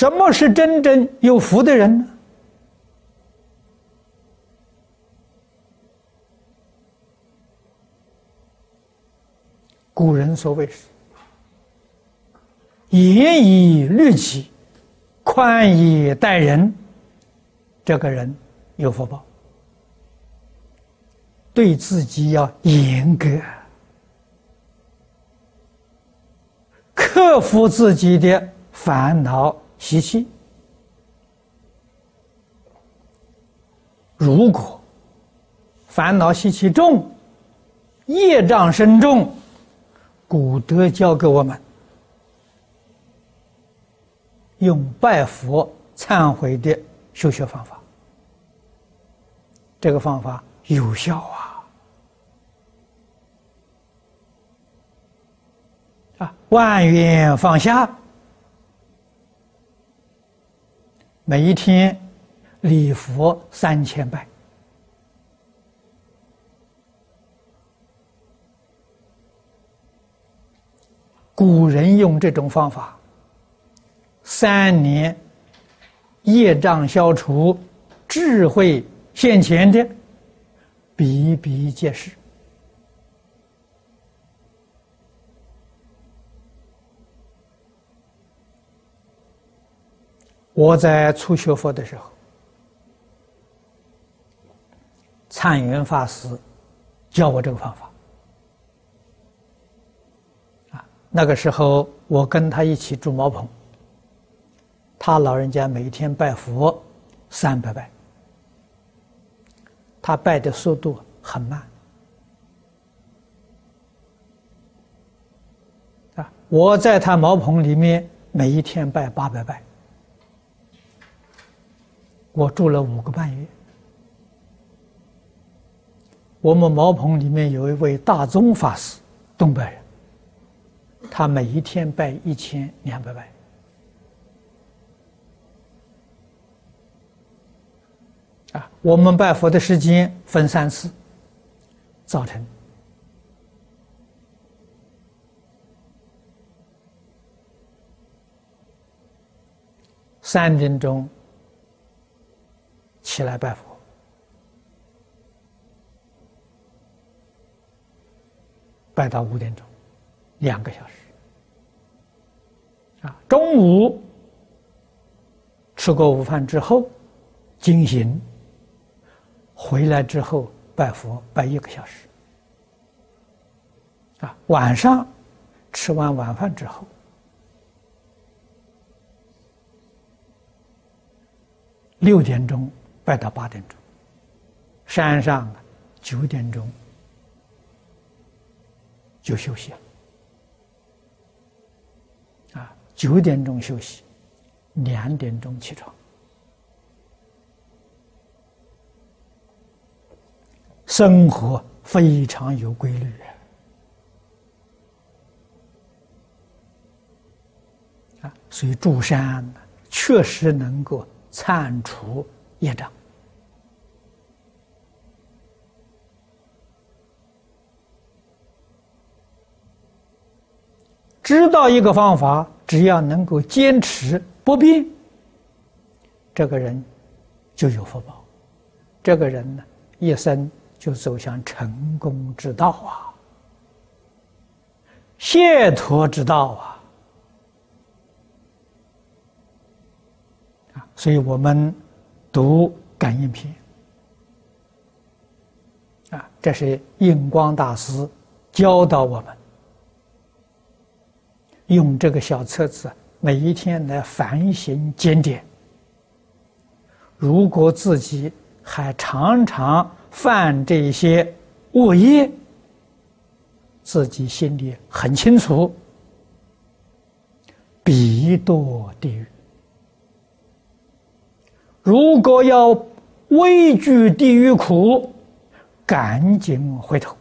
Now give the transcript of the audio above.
什么是真正有福的人呢？古人所谓是严以律己，宽以待人，这个人有福报。对自己要严格，克服自己的烦恼习气。如果烦恼习气重，业障深重。古德教给我们用拜佛忏悔的修学方法，这个方法有效啊！啊，万缘放下，每一天礼佛三千拜。古人用这种方法，三年业障消除、智慧现前的比比皆是。我在初学佛的时候，禅云法师教我这个方法。啊那个时候，我跟他一起住茅棚。他老人家每天拜佛三百拜，他拜的速度很慢。啊，我在他茅棚里面每一天拜八百拜，我住了五个半月。我们茅棚里面有一位大宗法师，东北人。他每一天拜一千两百拜，啊，我们拜佛的时间分三次：早晨三点钟起来拜佛，拜到五点钟，两个小时。啊，中午吃过午饭之后，进行回来之后拜佛拜一个小时。啊，晚上吃完晚饭之后，六点钟拜到八点钟，山上九点钟就休息了。啊九点钟休息，两点钟起床，生活非常有规律啊！所以住山确实能够铲除业障。知道一个方法。只要能够坚持不变，这个人就有福报。这个人呢，一生就走向成功之道啊，解脱之道啊！所以我们读感应篇啊，这是印光大师教导我们。用这个小册子，每一天来反省检点。如果自己还常常犯这些恶业，自己心里很清楚，必堕地狱。如果要畏惧地狱苦，赶紧回头。